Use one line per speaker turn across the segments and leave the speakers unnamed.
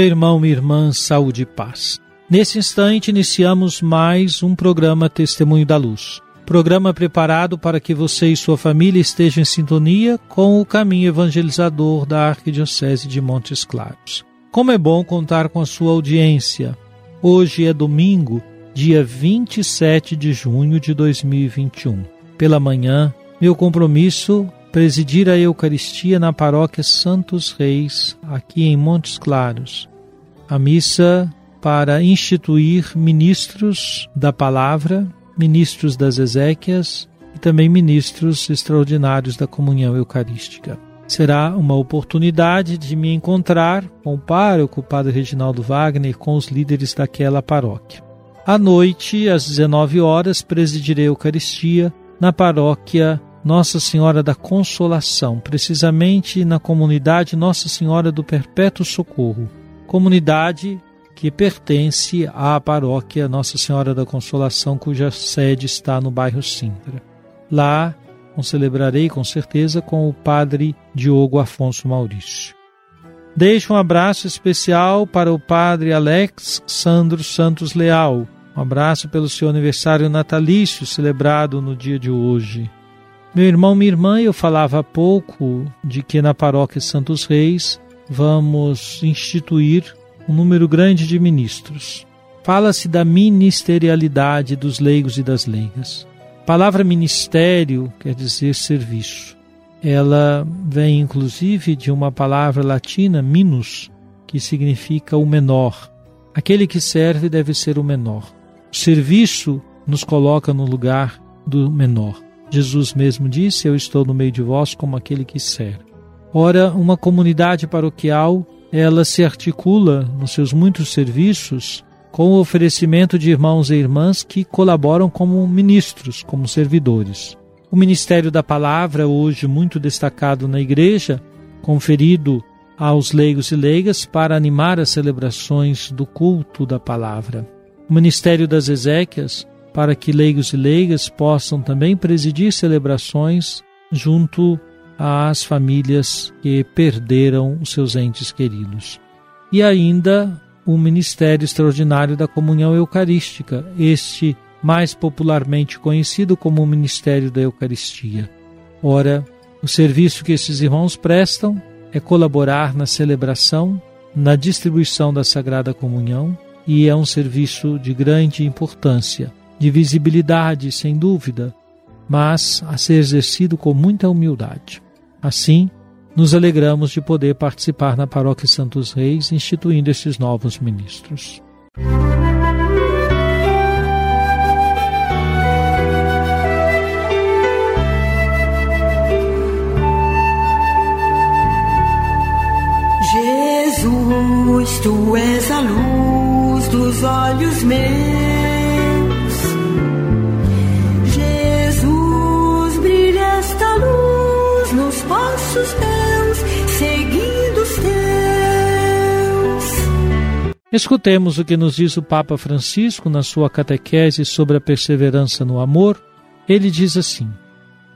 Meu irmão, minha irmã, saúde e paz. Nesse instante, iniciamos mais um programa Testemunho da Luz. Programa preparado para que você e sua família estejam em sintonia com o caminho evangelizador da Arquidiocese de Montes Claros. Como é bom contar com a sua audiência. Hoje é domingo, dia 27 de junho de 2021. Pela manhã, meu compromisso presidir a Eucaristia na paróquia Santos Reis, aqui em Montes Claros. A missa para instituir ministros da palavra, ministros das Ezequias e também ministros extraordinários da comunhão eucarística. Será uma oportunidade de me encontrar com o pároco, o padre Reginaldo Wagner, com os líderes daquela paróquia. À noite, às 19 horas, presidirei a Eucaristia na paróquia Nossa Senhora da Consolação, precisamente na comunidade Nossa Senhora do Perpétuo Socorro, comunidade que pertence à paróquia Nossa Senhora da Consolação, cuja sede está no bairro Sintra. Lá celebrarei com certeza com o padre Diogo Afonso Maurício. Deixo um abraço especial para o padre Alex Sandro Santos Leal. Um abraço pelo seu aniversário natalício celebrado no dia de hoje. Meu irmão, minha irmã, eu falava há pouco de que na paróquia Santos Reis vamos instituir um número grande de ministros. Fala-se da ministerialidade dos leigos e das leigas. A palavra ministério quer dizer serviço. Ela vem inclusive de uma palavra latina, minus, que significa o menor. Aquele que serve deve ser o menor. O serviço nos coloca no lugar do menor. Jesus mesmo disse: Eu estou no meio de vós como aquele que serve. Ora, uma comunidade paroquial, ela se articula nos seus muitos serviços com o oferecimento de irmãos e irmãs que colaboram como ministros, como servidores. O ministério da palavra, hoje muito destacado na igreja, conferido aos leigos e leigas para animar as celebrações do culto da palavra. O ministério das Ezequias, para que leigos e leigas possam também presidir celebrações junto às famílias que perderam os seus entes queridos. E ainda o ministério extraordinário da comunhão eucarística, este mais popularmente conhecido como o ministério da Eucaristia. Ora, o serviço que esses irmãos prestam é colaborar na celebração, na distribuição da Sagrada Comunhão e é um serviço de grande importância, de visibilidade, sem dúvida, mas a ser exercido com muita humildade. Assim, nos alegramos de poder participar na Paróquia Santos Reis, instituindo estes novos ministros.
Jesus, tu és a luz dos olhos meus. Passos meus, seguindo os teus.
Escutemos o que nos diz o Papa Francisco na sua catequese sobre a perseverança no amor. Ele diz assim: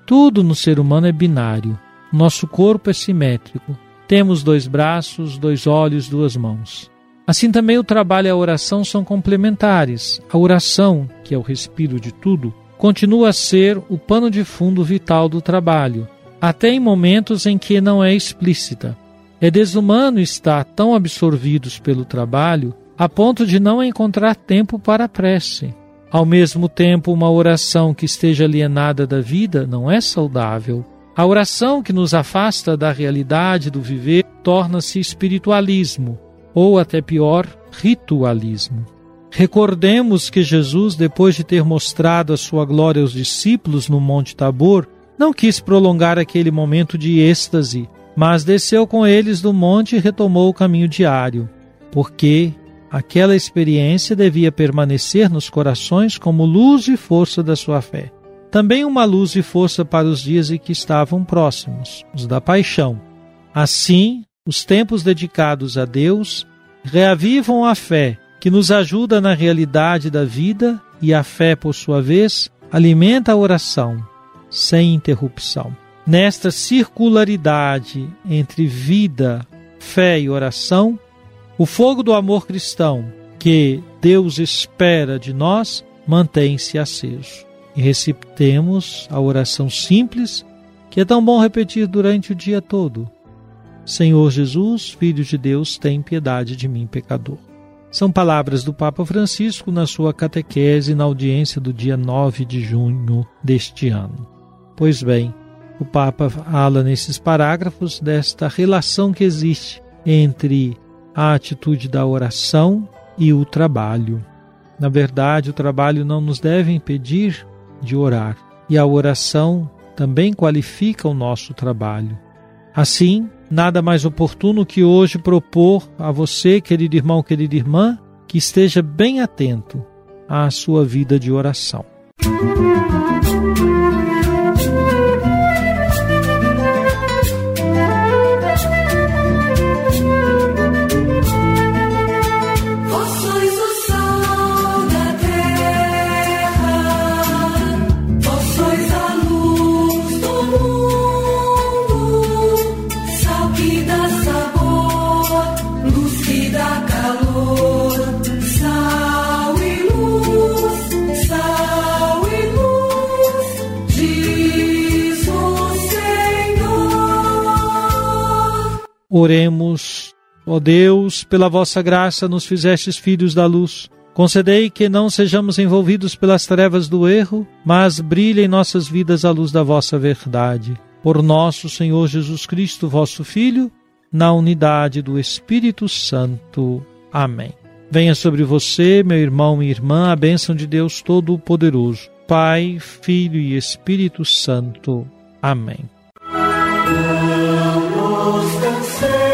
Tudo no ser humano é binário. Nosso corpo é simétrico. Temos dois braços, dois olhos, duas mãos. Assim também o trabalho e a oração são complementares. A oração, que é o respiro de tudo, continua a ser o pano de fundo vital do trabalho, até em momentos em que não é explícita. É desumano estar tão absorvidos pelo trabalho a ponto de não encontrar tempo para a prece. Ao mesmo tempo, uma oração que esteja alienada da vida não é saudável. A oração que nos afasta da realidade do viver torna-se espiritualismo, ou até pior, ritualismo. Recordemos que Jesus, depois de ter mostrado a sua glória aos discípulos no Monte Tabor, não quis prolongar aquele momento de êxtase, mas desceu com eles do monte e retomou o caminho diário, porque aquela experiência devia permanecer nos corações como luz e força da sua fé. Também uma luz e força para os dias em que estavam próximos, os da paixão. Assim, os tempos dedicados a Deus reavivam a fé, que nos ajuda na realidade da vida, e a fé, por sua vez, alimenta a oração, sem interrupção. Nesta circularidade entre vida, fé e oração, o fogo do amor cristão que Deus espera de nós mantém-se aceso. E recitemos a oração simples que é tão bom repetir durante o dia todo. Senhor Jesus, Filho de Deus, tem piedade de mim, pecador. São palavras do Papa Francisco na sua catequese na audiência do dia 9 de junho deste ano. Pois bem, o Papa fala nesses parágrafos desta relação que existe entre a atitude da oração e o trabalho. Na verdade, o trabalho não nos deve impedir de orar, e a oração também qualifica o nosso trabalho. Assim, nada mais oportuno que hoje propor a você, querido irmão, querida irmã, que esteja bem atento à sua vida de oração. Música Oremos, ó Deus, pela vossa graça nos fizestes filhos da luz. Concedei que não sejamos envolvidos pelas trevas do erro, mas brilhe em nossas vidas a luz da vossa verdade. Por nosso Senhor Jesus Cristo, vosso Filho, na unidade do Espírito Santo. Amém. Venha sobre você, meu irmão e irmã, a bênção de Deus Todo-Poderoso, Pai, Filho e Espírito Santo. Amém. Vamos dançar.